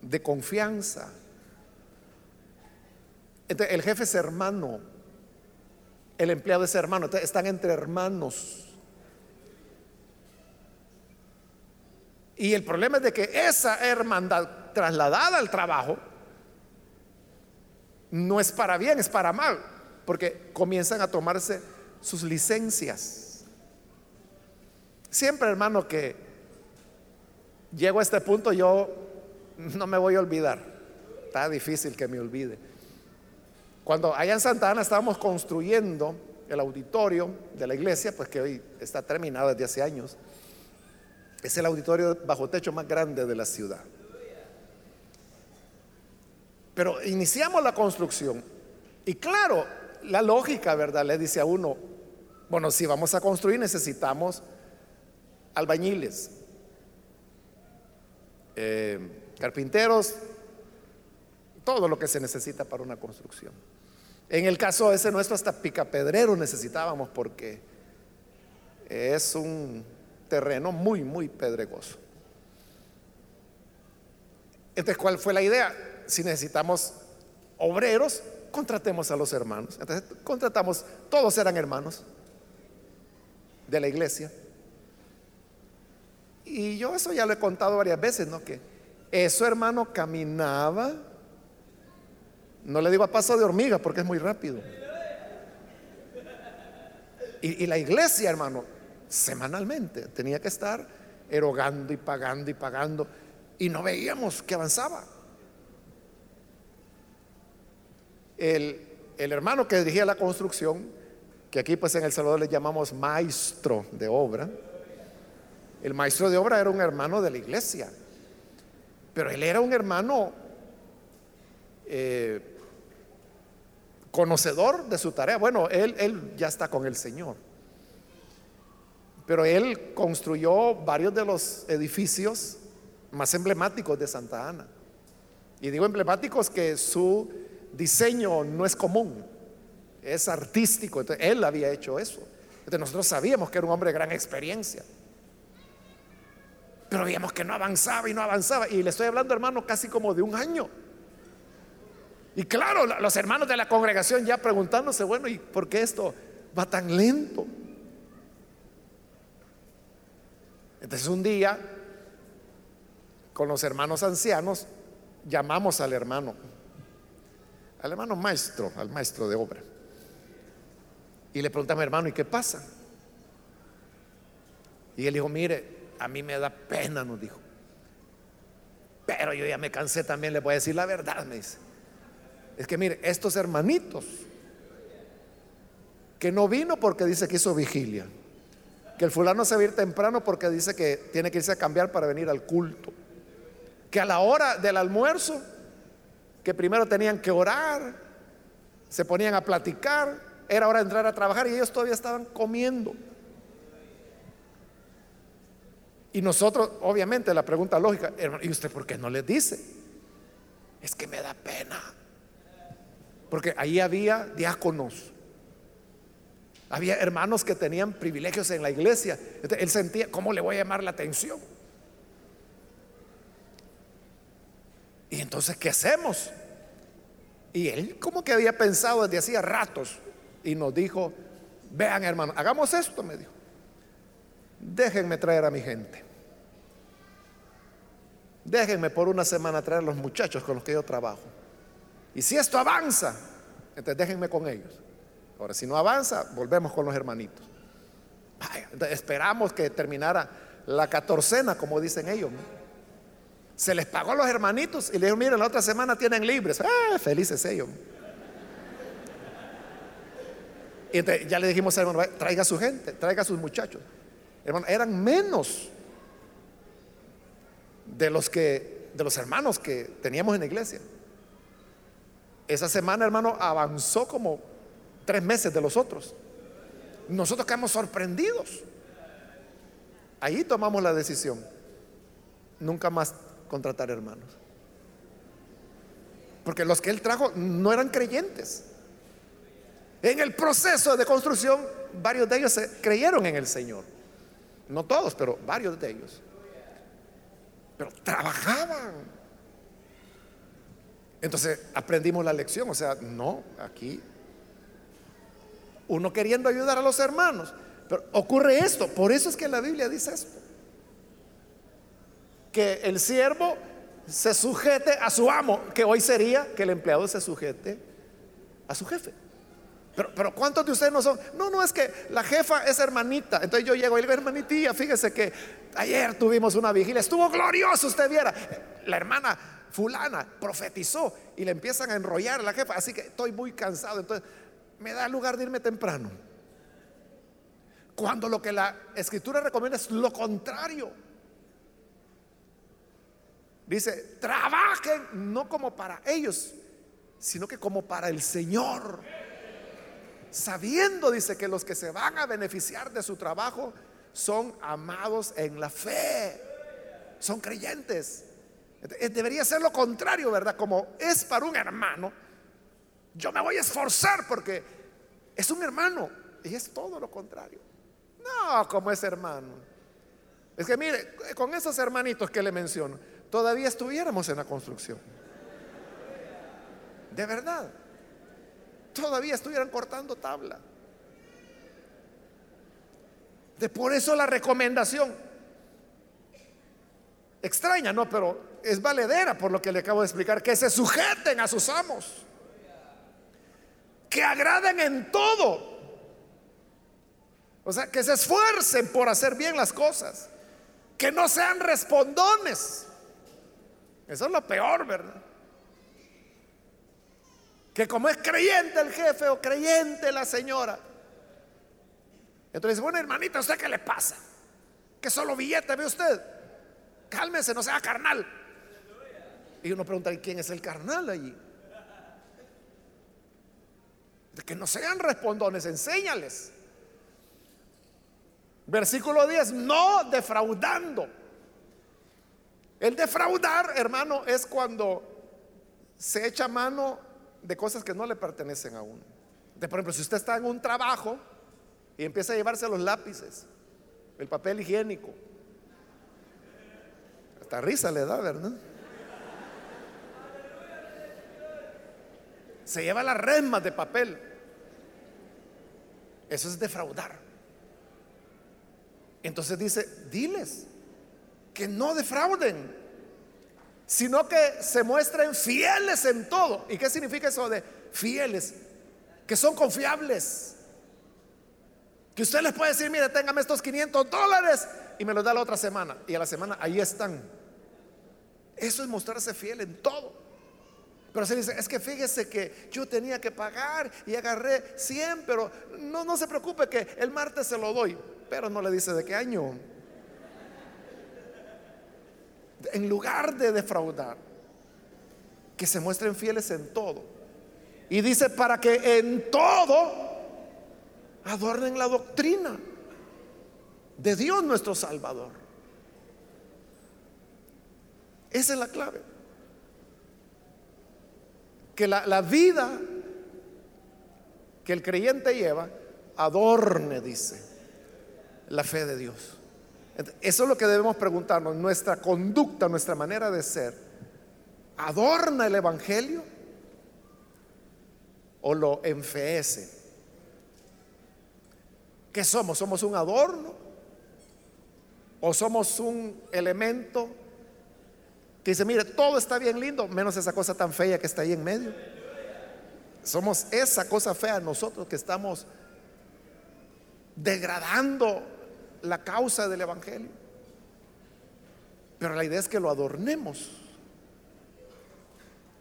de confianza. Entonces, el jefe es hermano el empleado es hermano, están entre hermanos. Y el problema es de que esa hermandad trasladada al trabajo no es para bien, es para mal, porque comienzan a tomarse sus licencias. Siempre, hermano, que llego a este punto, yo no me voy a olvidar. Está difícil que me olvide. Cuando allá en Santa Ana estábamos construyendo el auditorio de la iglesia, pues que hoy está terminado desde hace años, es el auditorio bajo techo más grande de la ciudad. Pero iniciamos la construcción y claro, la lógica, ¿verdad? Le dice a uno, bueno, si vamos a construir necesitamos albañiles, eh, carpinteros, todo lo que se necesita para una construcción. En el caso ese nuestro hasta picapedrero necesitábamos porque es un terreno muy, muy pedregoso. Entonces, ¿cuál fue la idea? Si necesitamos obreros, contratemos a los hermanos. Entonces, contratamos, todos eran hermanos de la iglesia. Y yo eso ya lo he contado varias veces, ¿no? Que eso hermano caminaba no le digo a paso de hormiga porque es muy rápido. Y, la iglesia, hermano, semanalmente tenía que estar erogando y pagando y pagando. Y no veíamos que avanzaba. El, el hermano que dirigía la construcción, que aquí pues en El Salvador le llamamos maestro de obra, el maestro de obra era un hermano de la iglesia, pero él era un hermano eh, conocedor de su tarea. Bueno, él, él ya está con el Señor. Pero él construyó varios de los edificios más emblemáticos de Santa Ana. Y digo emblemáticos que su diseño no es común, es artístico. Él había hecho eso. Entonces, nosotros sabíamos que era un hombre de gran experiencia. Pero veíamos que no avanzaba y no avanzaba. Y le estoy hablando, hermano, casi como de un año. Y claro, los hermanos de la congregación ya preguntándose, bueno, ¿y por qué esto va tan lento? Entonces un día, con los hermanos ancianos, llamamos al hermano, al hermano maestro, al maestro de obra. Y le preguntamos, hermano, ¿y qué pasa? Y él dijo, mire, a mí me da pena, nos dijo. Pero yo ya me cansé también, le voy a decir la verdad, me dice. Es que mire, estos hermanitos que no vino porque dice que hizo vigilia, que el fulano se va a ir temprano porque dice que tiene que irse a cambiar para venir al culto, que a la hora del almuerzo, que primero tenían que orar, se ponían a platicar, era hora de entrar a trabajar y ellos todavía estaban comiendo. Y nosotros, obviamente, la pregunta lógica, ¿y usted por qué no les dice? Es que me da pena. Porque ahí había diáconos. Había hermanos que tenían privilegios en la iglesia. él sentía, ¿cómo le voy a llamar la atención? Y entonces, ¿qué hacemos? Y él como que había pensado desde hacía ratos y nos dijo, vean hermano, hagamos esto, me dijo déjenme traer a mi gente. Déjenme por una semana traer a los muchachos con los que yo trabajo. Y si esto avanza, entonces déjenme con ellos. Ahora, si no avanza, volvemos con los hermanitos. esperamos que terminara la catorcena, como dicen ellos. Se les pagó a los hermanitos y le dijeron, miren, la otra semana tienen libres. Ah, felices ellos. Y entonces ya le dijimos, hermano, traiga a su gente, traiga a sus muchachos eran menos de los que de los hermanos que teníamos en la iglesia. Esa semana, hermano, avanzó como tres meses de los otros. Nosotros quedamos sorprendidos. Ahí tomamos la decisión. Nunca más contratar hermanos. Porque los que él trajo no eran creyentes. En el proceso de construcción, varios de ellos creyeron en el Señor. No todos, pero varios de ellos. Pero trabajaban. Entonces aprendimos la lección. O sea, no, aquí uno queriendo ayudar a los hermanos. Pero ocurre esto. Por eso es que la Biblia dice esto. Que el siervo se sujete a su amo, que hoy sería que el empleado se sujete a su jefe. Pero, ¿cuántos de ustedes no son? No, no, es que la jefa es hermanita. Entonces yo llego y le digo, hermanitía, fíjese que ayer tuvimos una vigilia, estuvo glorioso, usted viera. La hermana fulana profetizó y le empiezan a enrollar a la jefa, así que estoy muy cansado. Entonces me da lugar de irme temprano. Cuando lo que la escritura recomienda es lo contrario. Dice, trabajen no como para ellos, sino que como para el Señor sabiendo, dice, que los que se van a beneficiar de su trabajo son amados en la fe, son creyentes. Debería ser lo contrario, ¿verdad? Como es para un hermano, yo me voy a esforzar porque es un hermano y es todo lo contrario. No, como es hermano. Es que mire, con esos hermanitos que le menciono, todavía estuviéramos en la construcción. De verdad todavía estuvieran cortando tabla. De por eso la recomendación. Extraña, ¿no? Pero es valedera por lo que le acabo de explicar. Que se sujeten a sus amos. Que agraden en todo. O sea, que se esfuercen por hacer bien las cosas. Que no sean respondones. Eso es lo peor, ¿verdad? que como es creyente el jefe o creyente la señora, entonces, bueno, hermanita, ¿usted qué le pasa? Que solo billete ve usted. Cálmese, no sea carnal. Y uno pregunta, ¿quién es el carnal allí? De que no sean respondones, enséñales. Versículo 10, no defraudando. El defraudar, hermano, es cuando se echa mano de cosas que no le pertenecen a uno. De, por ejemplo, si usted está en un trabajo y empieza a llevarse los lápices, el papel higiénico, hasta risa le da, ¿verdad? Se lleva las resmas de papel. Eso es defraudar. Entonces dice, diles que no defrauden sino que se muestren fieles en todo. ¿Y qué significa eso de fieles? Que son confiables. Que usted les puede decir, mire, téngame estos 500 dólares y me los da la otra semana. Y a la semana ahí están. Eso es mostrarse fiel en todo. Pero se dice, es que fíjese que yo tenía que pagar y agarré 100, pero no, no se preocupe que el martes se lo doy. Pero no le dice de qué año. En lugar de defraudar, que se muestren fieles en todo. Y dice, para que en todo adornen la doctrina de Dios nuestro Salvador. Esa es la clave que la, vida que el creyente lleva adorne, dice, la fe de Dios. Eso es lo que debemos preguntarnos. Nuestra conducta, nuestra manera de ser, ¿adorna el Evangelio o lo enfeece? ¿Qué somos? ¿Somos un adorno? ¿O somos un elemento que dice, mire, todo está bien lindo, menos esa cosa tan fea que está ahí en medio. Somos esa cosa fea nosotros que estamos degradando la causa del Evangelio. Pero la idea es que lo adornemos,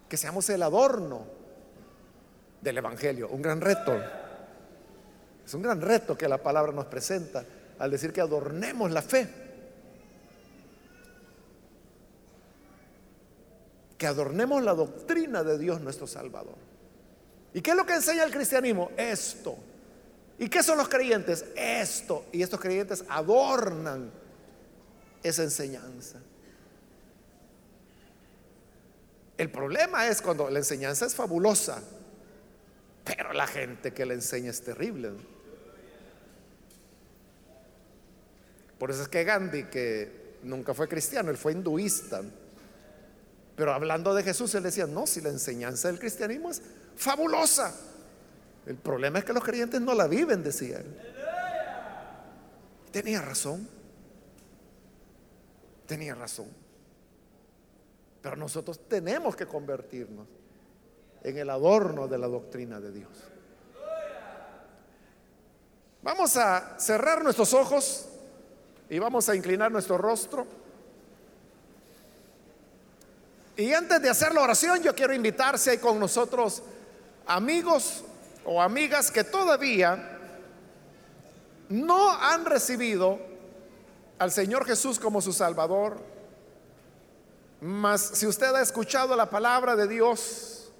que seamos el adorno del Evangelio. Un gran reto. Es un gran reto que la palabra nos presenta al decir que adornemos la fe. que adornemos la doctrina de Dios nuestro Salvador. ¿Y qué es lo que enseña el cristianismo? Esto. ¿Y qué son los creyentes? Esto. Y estos creyentes adornan esa enseñanza. El problema es cuando la enseñanza es fabulosa, pero la gente que la enseña es terrible. Por eso es que Gandhi, que nunca fue cristiano, él fue hinduista, pero hablando de Jesús, él decía, no, si la enseñanza del cristianismo es fabulosa. El problema es que los creyentes no la viven, decía él. Tenía razón. Tenía razón. Pero nosotros tenemos que convertirnos en el adorno de la doctrina de Dios. Vamos a cerrar nuestros ojos y vamos a inclinar nuestro rostro. Y antes de hacer la oración, yo quiero invitar si hay con nosotros amigos o amigas que todavía no han recibido al Señor Jesús como su Salvador. Mas si usted ha escuchado la palabra de Dios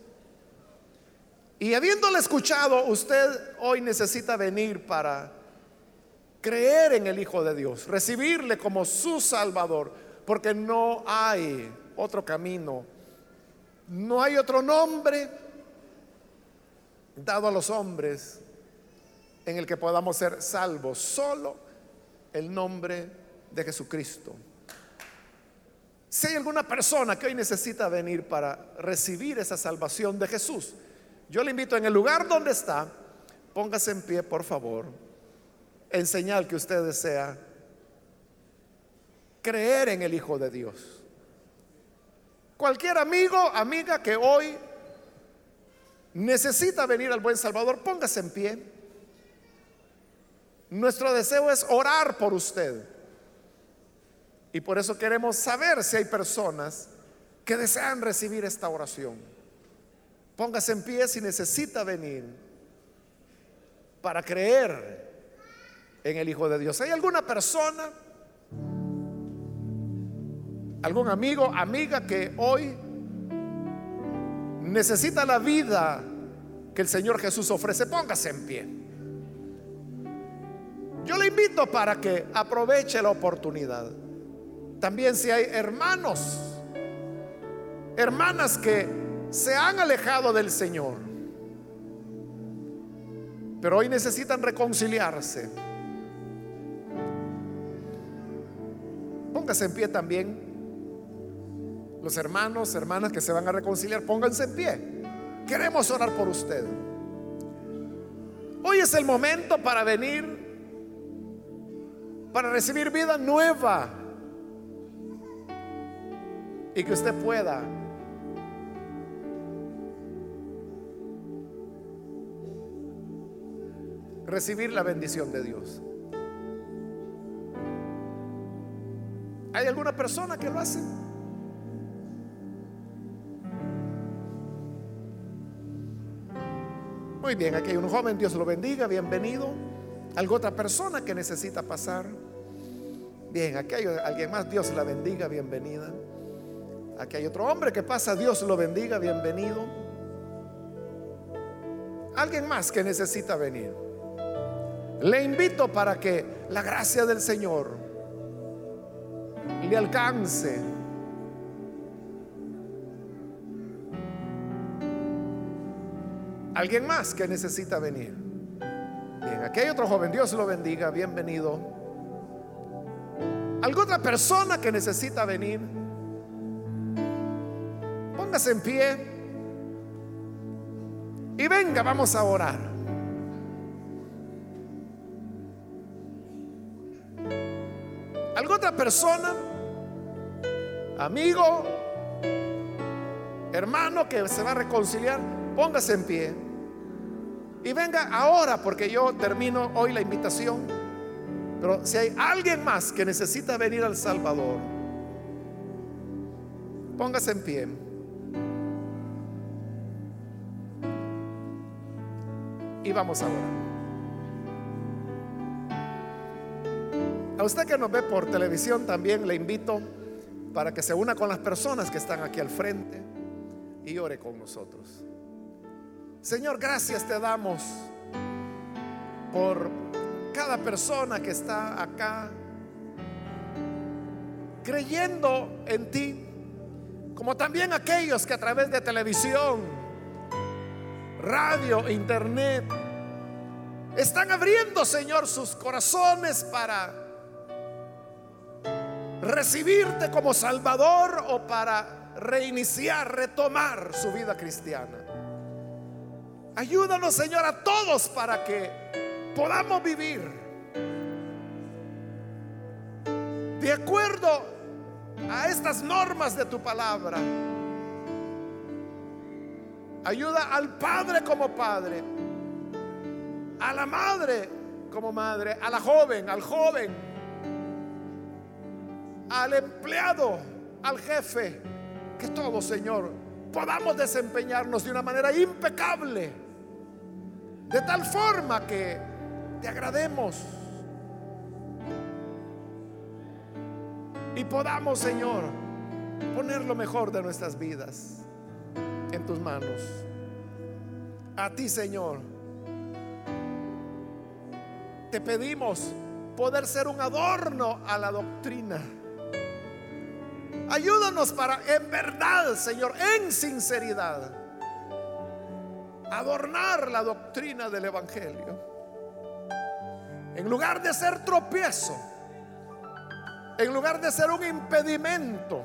y habiéndole escuchado, usted hoy necesita venir para creer en el Hijo de Dios, recibirle como su Salvador, porque no hay otro camino. No hay otro nombre dado a los hombres en el que podamos ser salvos, solo el nombre de Jesucristo. Si hay alguna persona que hoy necesita venir para recibir esa salvación de Jesús, yo le invito en el lugar donde está, póngase en pie, por favor, en señal que usted desea creer en el Hijo de Dios. Cualquier amigo, amiga que hoy necesita venir al buen Salvador, póngase en pie. Nuestro deseo es orar por usted. Y por eso queremos saber si hay personas que desean recibir esta oración. Póngase en pie si necesita venir para creer en el Hijo de Dios. ¿Hay alguna persona? algún amigo, amiga que hoy necesita la vida que el Señor Jesús ofrece, póngase en pie. Yo le invito para que aproveche la oportunidad. También si hay hermanos, hermanas que se han alejado del Señor, pero hoy necesitan reconciliarse. Póngase en pie también los hermanos, hermanas que se van a reconciliar, pónganse en pie. Queremos orar por usted. Hoy es el momento para venir, para recibir vida nueva y que usted pueda recibir la bendición de Dios. ¿Hay alguna persona que lo hace? Muy bien, aquí hay un joven, Dios lo bendiga, bienvenido. ¿Algo otra persona que necesita pasar? Bien, aquí hay alguien más, Dios la bendiga, bienvenida. Aquí hay otro hombre que pasa, Dios lo bendiga, bienvenido. Alguien más que necesita venir. Le invito para que la gracia del Señor le alcance. Alguien más que necesita venir. Bien, aquí hay otro joven, Dios lo bendiga, bienvenido. ¿Alguna otra persona que necesita venir? Póngase en pie y venga, vamos a orar. ¿Alguna otra persona? Amigo, hermano que se va a reconciliar, póngase en pie. Y venga ahora porque yo termino hoy la invitación. Pero si hay alguien más que necesita venir al Salvador, póngase en pie. Y vamos ahora. A usted que nos ve por televisión también le invito para que se una con las personas que están aquí al frente y ore con nosotros. Señor, gracias te damos por cada persona que está acá creyendo en ti, como también aquellos que a través de televisión, radio, internet, están abriendo, Señor, sus corazones para recibirte como Salvador o para reiniciar, retomar su vida cristiana. Ayúdanos, Señor, a todos para que podamos vivir de acuerdo a estas normas de tu palabra. Ayuda al padre como padre, a la madre como madre, a la joven, al joven, al empleado, al jefe, que todo Señor podamos desempeñarnos de una manera impecable, de tal forma que te agrademos. Y podamos, Señor, poner lo mejor de nuestras vidas en tus manos. A ti, Señor, te pedimos poder ser un adorno a la doctrina. Ayúdanos para, en verdad, Señor, en sinceridad, adornar la doctrina del Evangelio. En lugar de ser tropiezo, en lugar de ser un impedimento,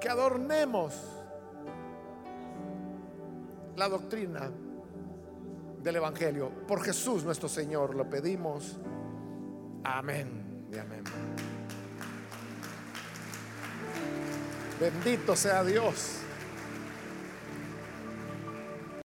que adornemos la doctrina del Evangelio. Por Jesús nuestro Señor lo pedimos. Amén y amén. Bendito sea Dios.